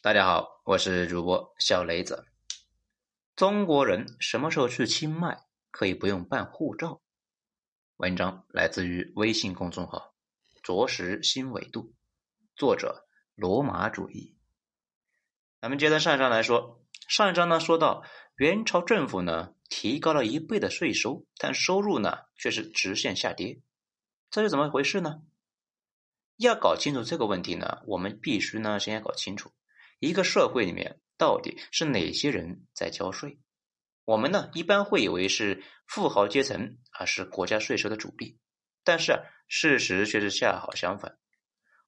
大家好，我是主播小雷子。中国人什么时候去清迈可以不用办护照？文章来自于微信公众号“着实新纬度”，作者罗马主义。咱们接着上一章来说，上一章呢说到元朝政府呢提高了一倍的税收，但收入呢却是直线下跌，这是怎么回事呢？要搞清楚这个问题呢，我们必须呢先要搞清楚。一个社会里面到底是哪些人在交税？我们呢一般会以为是富豪阶层啊是国家税收的主力，但是事实却是恰好相反。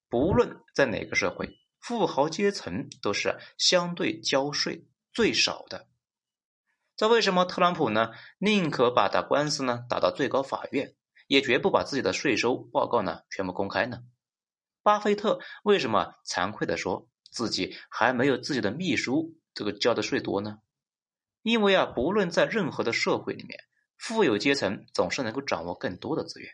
不论在哪个社会，富豪阶层都是相对交税最少的。这为什么特朗普呢宁可把打官司呢打到最高法院，也绝不把自己的税收报告呢全部公开呢？巴菲特为什么惭愧的说？自己还没有自己的秘书这个交的税多呢，因为啊，不论在任何的社会里面，富有阶层总是能够掌握更多的资源，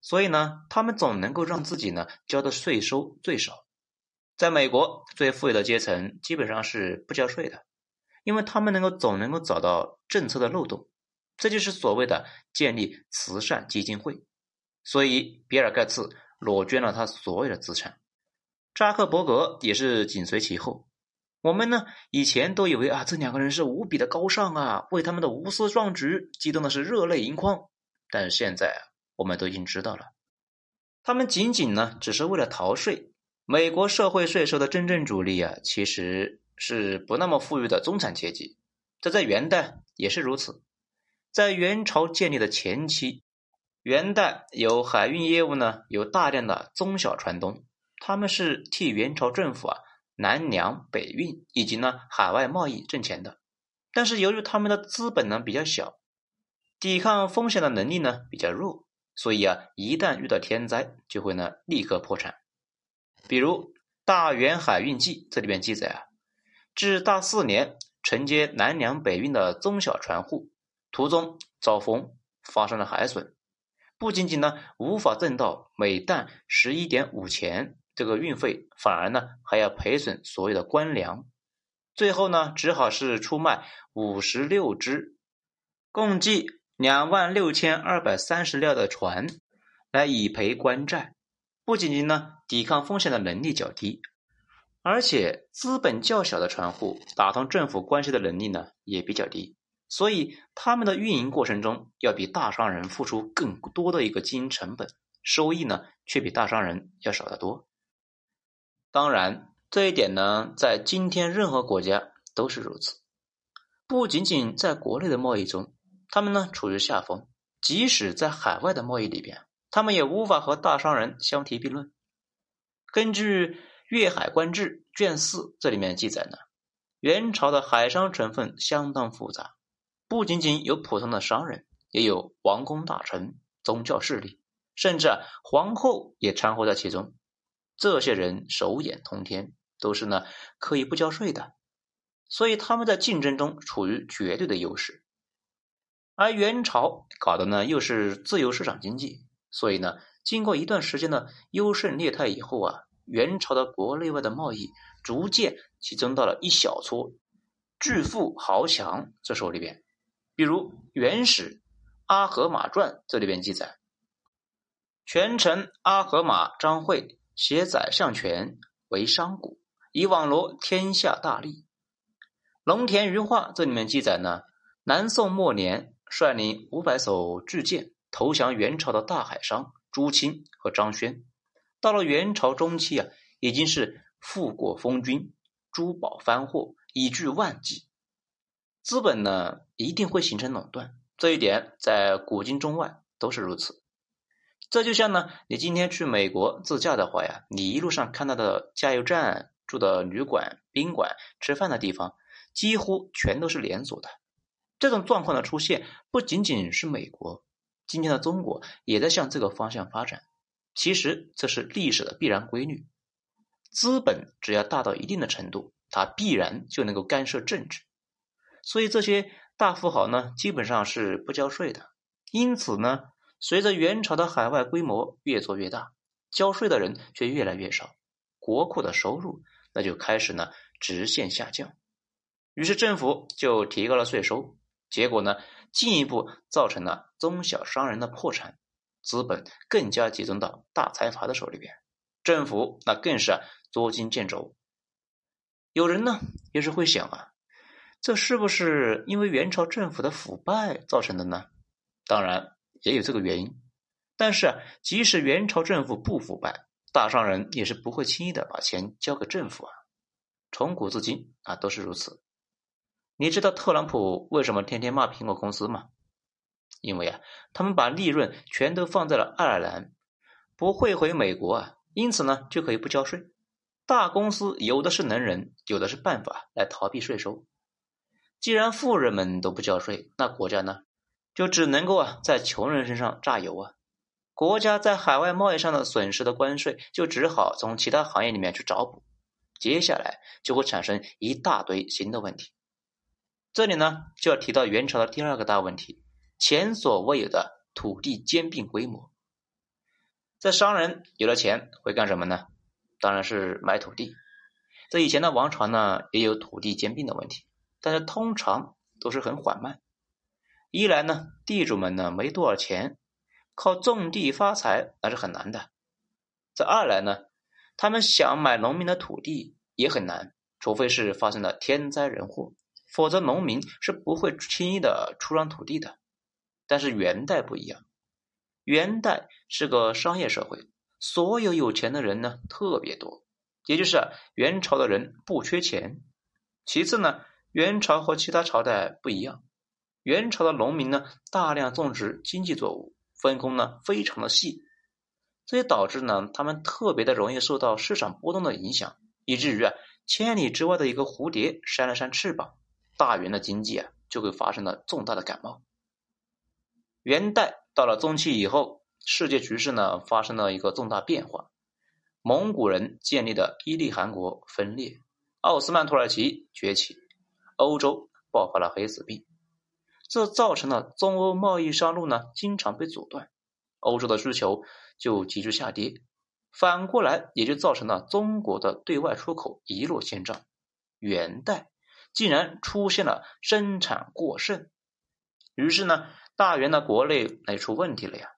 所以呢，他们总能够让自己呢交的税收最少。在美国，最富有的阶层基本上是不交税的，因为他们能够总能够找到政策的漏洞，这就是所谓的建立慈善基金会。所以，比尔盖茨裸捐了他所有的资产。扎克伯格也是紧随其后。我们呢以前都以为啊，这两个人是无比的高尚啊，为他们的无私壮举激动的是热泪盈眶。但是现在啊，我们都已经知道了，他们仅仅呢只是为了逃税。美国社会税收的真正主力啊，其实是不那么富裕的中产阶级。这在元代也是如此。在元朝建立的前期，元代有海运业务呢，有大量的中小船东。他们是替元朝政府啊南粮北运以及呢海外贸易挣钱的，但是由于他们的资本呢比较小，抵抗风险的能力呢比较弱，所以啊一旦遇到天灾就会呢立刻破产。比如《大元海运记》这里边记载啊，至大四年承接南粮北运的中小船户途中遭风发生了海损，不仅仅呢无法挣到每担十一点五钱。这个运费反而呢还要赔损所有的官粮，最后呢只好是出卖五十六只，共计两万六千二百三十辆的船来以赔官债。不仅仅呢抵抗风险的能力较低，而且资本较小的船户打通政府关系的能力呢也比较低，所以他们的运营过程中要比大商人付出更多的一个经营成本，收益呢却比大商人要少得多。当然，这一点呢，在今天任何国家都是如此。不仅仅在国内的贸易中，他们呢处于下风；即使在海外的贸易里边，他们也无法和大商人相提并论。根据《粤海官志》卷四，这里面记载呢，元朝的海商成分相当复杂，不仅仅有普通的商人，也有王公大臣、宗教势力，甚至啊皇后也掺和在其中。这些人手眼通天，都是呢可以不交税的，所以他们在竞争中处于绝对的优势。而元朝搞的呢又是自由市场经济，所以呢经过一段时间的优胜劣汰以后啊，元朝的国内外的贸易逐渐集中到了一小撮巨富豪强这手里边。比如《元史·阿合马传》这里边记载，权臣阿合马张惠。携宰相权为商贾，以网罗天下大利。龙田余化这里面记载呢，南宋末年率领五百艘巨舰投降元朝的大海商朱清和张轩。到了元朝中期啊，已经是富国丰军，珠宝翻货已巨万计，资本呢一定会形成垄断。这一点在古今中外都是如此。这就像呢，你今天去美国自驾的话呀，你一路上看到的加油站、住的旅馆、宾馆、吃饭的地方，几乎全都是连锁的。这种状况的出现，不仅仅是美国，今天的中国也在向这个方向发展。其实这是历史的必然规律。资本只要大到一定的程度，它必然就能够干涉政治。所以这些大富豪呢，基本上是不交税的。因此呢。随着元朝的海外规模越做越大，交税的人却越来越少，国库的收入那就开始呢直线下降。于是政府就提高了税收，结果呢进一步造成了中小商人的破产，资本更加集中到大财阀的手里边，政府那更是捉襟见肘。有人呢也是会想啊，这是不是因为元朝政府的腐败造成的呢？当然也有这个原因，但是即使元朝政府不腐败，大商人也是不会轻易的把钱交给政府啊，从古至今啊都是如此。你知道特朗普为什么天天骂苹果公司吗？因为啊，他们把利润全都放在了爱尔兰，不会回美国啊，因此呢就可以不交税。大公司有的是能人，有的是办法来逃避税收。既然富人们都不交税，那国家呢就只能够啊在穷人身上榨油啊。国家在海外贸易上的损失的关税，就只好从其他行业里面去找补。接下来就会产生一大堆新的问题。这里呢，就要提到元朝的第二个大问题：前所未有的土地兼并规模。这商人有了钱会干什么呢？当然是买土地。在以前的王朝呢，也有土地兼并的问题，但是通常都是很缓慢。一来呢，地主们呢没多少钱，靠种地发财那是很难的；再二来呢，他们想买农民的土地也很难，除非是发生了天灾人祸。否则，农民是不会轻易的出让土地的。但是元代不一样，元代是个商业社会，所有有钱的人呢特别多，也就是元朝的人不缺钱。其次呢，元朝和其他朝代不一样，元朝的农民呢大量种植经济作物，分工呢非常的细，这也导致呢他们特别的容易受到市场波动的影响，以至于啊千里之外的一个蝴蝶扇了扇翅膀。大元的经济啊，就会发生了重大的感冒。元代到了中期以后，世界局势呢发生了一个重大变化。蒙古人建立的伊利汗国分裂，奥斯曼土耳其崛起，欧洲爆发了黑死病，这造成了中欧贸易商路呢经常被阻断，欧洲的需求就急剧下跌，反过来也就造成了中国的对外出口一落千丈。元代。竟然出现了生产过剩，于是呢，大元的国内那就出问题了呀。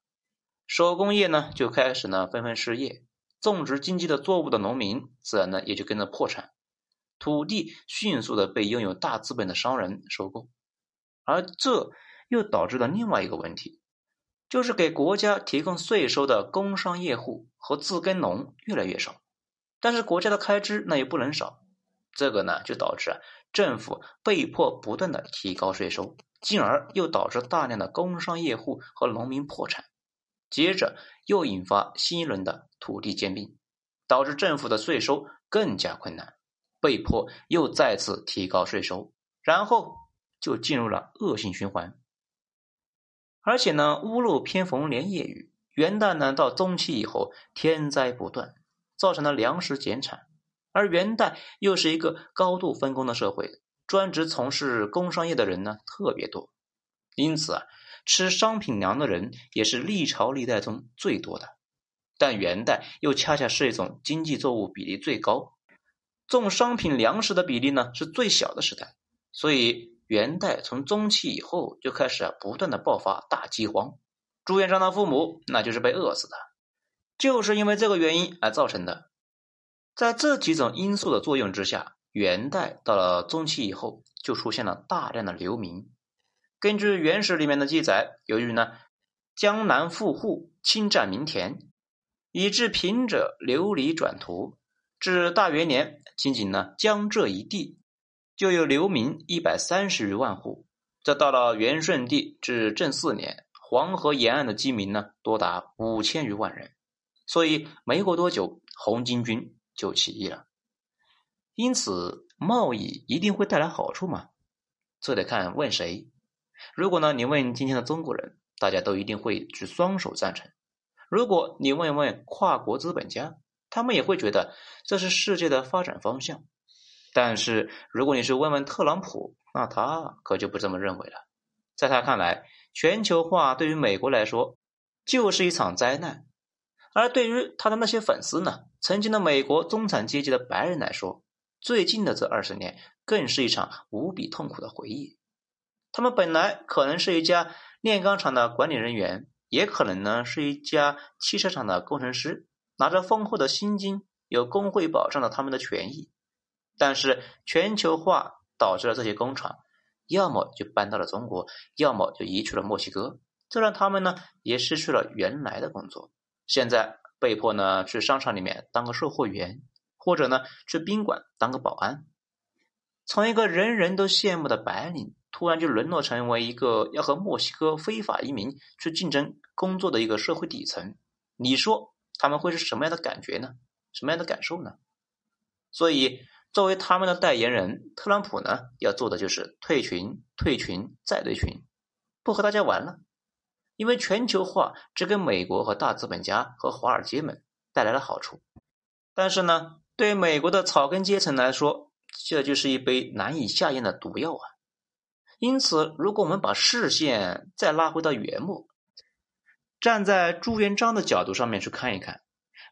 手工业呢就开始呢纷纷失业，种植经济的作物的农民自然呢也就跟着破产，土地迅速的被拥有大资本的商人收购，而这又导致了另外一个问题，就是给国家提供税收的工商业户和自耕农越来越少，但是国家的开支那也不能少，这个呢就导致啊。政府被迫不断的提高税收，进而又导致大量的工商业户和农民破产，接着又引发新一轮的土地兼并，导致政府的税收更加困难，被迫又再次提高税收，然后就进入了恶性循环。而且呢，屋漏偏逢连夜雨，元旦呢到中期以后，天灾不断，造成了粮食减产。而元代又是一个高度分工的社会，专职从事工商业的人呢特别多，因此啊，吃商品粮的人也是历朝历代中最多的。但元代又恰恰是一种经济作物比例最高，种商品粮食的比例呢是最小的时代，所以元代从中期以后就开始不断的爆发大饥荒，朱元璋的父母那就是被饿死的，就是因为这个原因而造成的。在这几种因素的作用之下，元代到了中期以后，就出现了大量的流民。根据原始里面的记载，由于呢江南富户侵占民田，以致贫者流离转途。至大元年，仅仅呢江浙一地就有流民一百三十余万户。这到了元顺帝至正四年，黄河沿岸的饥民呢多达五千余万人。所以没过多久，红巾军。就起义了，因此贸易一定会带来好处吗？这得看问谁。如果呢，你问今天的中国人，大家都一定会举双手赞成。如果你问问跨国资本家，他们也会觉得这是世界的发展方向。但是如果你是问问特朗普，那他可就不这么认为了。在他看来，全球化对于美国来说就是一场灾难。而对于他的那些粉丝呢？曾经的美国中产阶级的白人来说，最近的这二十年更是一场无比痛苦的回忆。他们本来可能是一家炼钢厂的管理人员，也可能呢是一家汽车厂的工程师，拿着丰厚的薪金，有工会保障了他们的权益。但是全球化导致了这些工厂，要么就搬到了中国，要么就移去了墨西哥，这让他们呢也失去了原来的工作。现在被迫呢去商场里面当个售货员，或者呢去宾馆当个保安，从一个人人都羡慕的白领，突然就沦落成为一个要和墨西哥非法移民去竞争工作的一个社会底层。你说他们会是什么样的感觉呢？什么样的感受呢？所以。作为他们的代言人，特朗普呢要做的就是退群、退群再退群，不和大家玩了。因为全球化只给美国和大资本家和华尔街们带来了好处，但是呢，对美国的草根阶层来说，这就是一杯难以下咽的毒药啊。因此，如果我们把视线再拉回到元末，站在朱元璋的角度上面去看一看，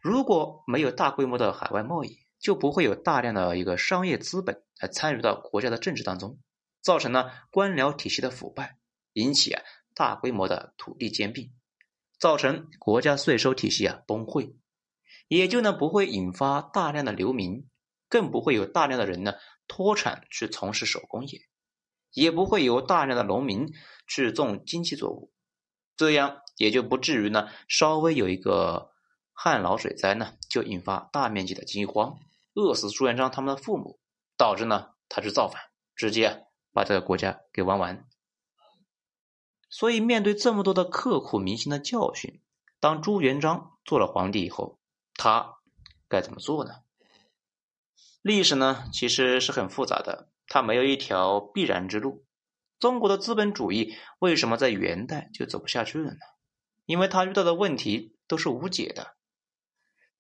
如果没有大规模的海外贸易，就不会有大量的一个商业资本来参与到国家的政治当中，造成了官僚体系的腐败，引起啊大规模的土地兼并，造成国家税收体系啊崩溃，也就呢不会引发大量的流民，更不会有大量的人呢脱产去从事手工业，也不会有大量的农民去种经济作物，这样也就不至于呢稍微有一个旱涝水灾呢就引发大面积的饥荒。饿死朱元璋他们的父母，导致呢他去造反，直接把这个国家给玩完。所以面对这么多的刻骨铭心的教训，当朱元璋做了皇帝以后，他该怎么做呢？历史呢其实是很复杂的，它没有一条必然之路。中国的资本主义为什么在元代就走不下去了呢？因为他遇到的问题都是无解的。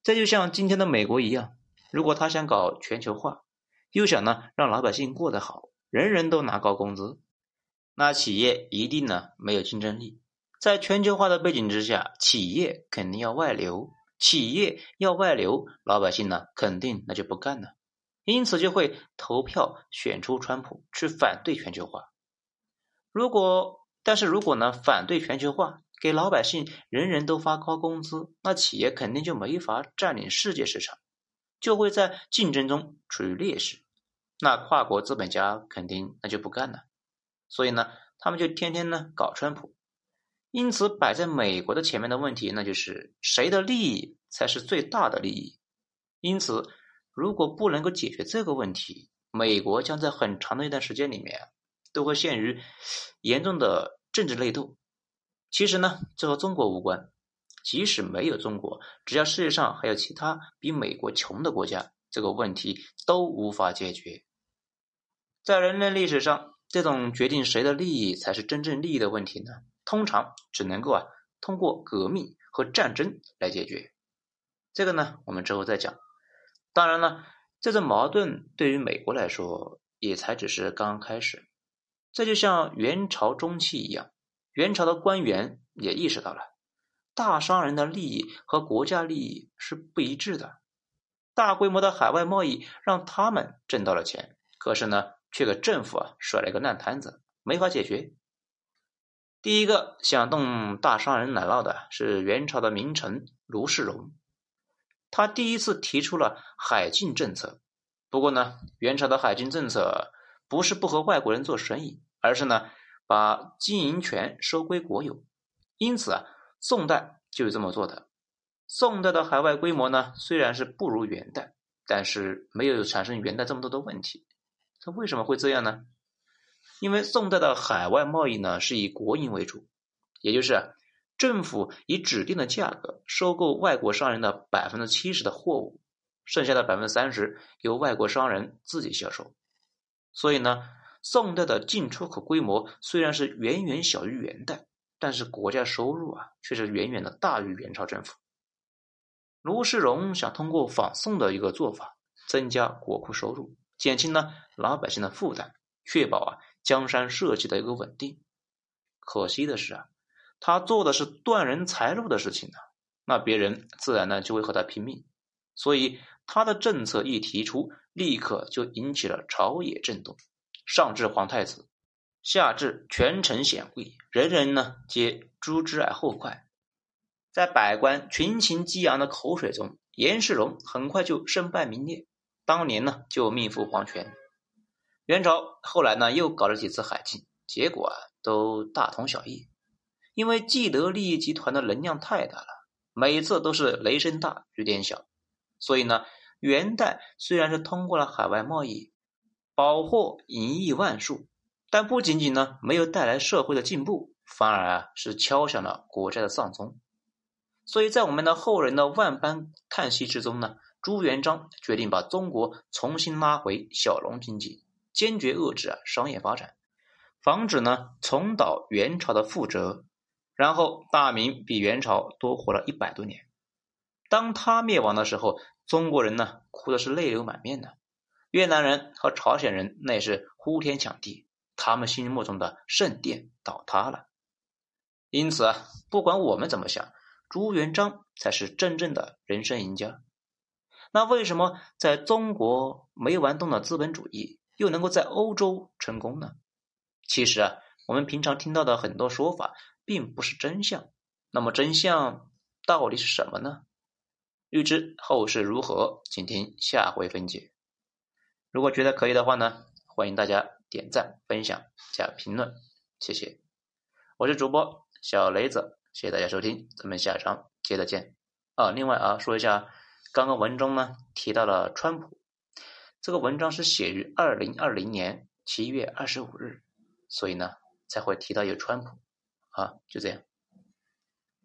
这就像今天的美国一样。如果他想搞全球化，又想呢让老百姓过得好，人人都拿高工资，那企业一定呢没有竞争力。在全球化的背景之下，企业肯定要外流，企业要外流，老百姓呢肯定那就不干了，因此就会投票选出川普去反对全球化。如果但是如果呢反对全球化，给老百姓人人都发高工资，那企业肯定就没法占领世界市场。就会在竞争中处于劣势，那跨国资本家肯定那就不干了，所以呢，他们就天天呢搞川普。因此，摆在美国的前面的问题，那就是谁的利益才是最大的利益。因此，如果不能够解决这个问题，美国将在很长的一段时间里面都会陷于严重的政治内斗。其实呢，这和中国无关。即使没有中国，只要世界上还有其他比美国穷的国家，这个问题都无法解决。在人类历史上，这种决定谁的利益才是真正利益的问题呢？通常只能够啊通过革命和战争来解决。这个呢，我们之后再讲。当然了，这种矛盾对于美国来说也才只是刚刚开始。这就像元朝中期一样，元朝的官员也意识到了。大商人的利益和国家利益是不一致的，大规模的海外贸易让他们挣到了钱，可是呢，却给政府啊甩了一个烂摊子，没法解决。第一个想动大商人奶酪的是元朝的名臣卢世荣，他第一次提出了海禁政策。不过呢，元朝的海禁政策不是不和外国人做生意，而是呢把经营权收归国有，因此啊。宋代就是这么做的。宋代的海外规模呢，虽然是不如元代，但是没有产生元代这么多的问题。它为什么会这样呢？因为宋代的海外贸易呢是以国营为主，也就是政府以指定的价格收购外国商人的百分之七十的货物，剩下的百分之三十由外国商人自己销售。所以呢，宋代的进出口规模虽然是远远小于元代。但是国家收入啊，却是远远的大于元朝政府。卢世荣想通过仿宋的一个做法，增加国库收入，减轻呢老百姓的负担，确保啊江山社稷的一个稳定。可惜的是啊，他做的是断人财路的事情呢，那别人自然呢就会和他拼命。所以他的政策一提出，立刻就引起了朝野震动，上至皇太子，下至权臣显贵，人人呢皆诛之而后快。在百官群情激昂的口水中，颜世荣很快就身败名裂，当年呢就命赴黄泉。元朝后来呢又搞了几次海禁，结果啊都大同小异，因为既得利益集团的能量太大了，每次都是雷声大雨点小，所以呢元代虽然是通过了海外贸易，宝货盈溢万数，但不仅仅呢没有带来社会的进步，反而啊是敲响了国家的丧钟。所以在我们的后人的万般叹息之中呢，朱元璋决定把中国重新拉回小农经济，坚决遏制啊商业发展，防止呢重蹈元朝的覆辙。然后大明比元朝多活了一百多年。当他灭亡的时候，中国人呢哭的是泪流满面的，越南人和朝鲜人那也是呼天抢地，他们心目中的圣殿倒塌了。因此啊，不管我们怎么想。朱元璋才是真正的人生赢家。那为什么在中国没玩动的资本主义，又能够在欧洲成功呢？其实啊，我们平常听到的很多说法，并不是真相。那么真相到底是什么呢？欲知后事如何，请听下回分解。如果觉得可以的话呢，欢迎大家点赞、分享、加评论，谢谢。我是主播小雷子。谢谢大家收听，咱们下章接着见。啊，另外啊，说一下，刚刚文中呢提到了川普，这个文章是写于二零二零年七月二十五日，所以呢才会提到有川普。啊，就这样。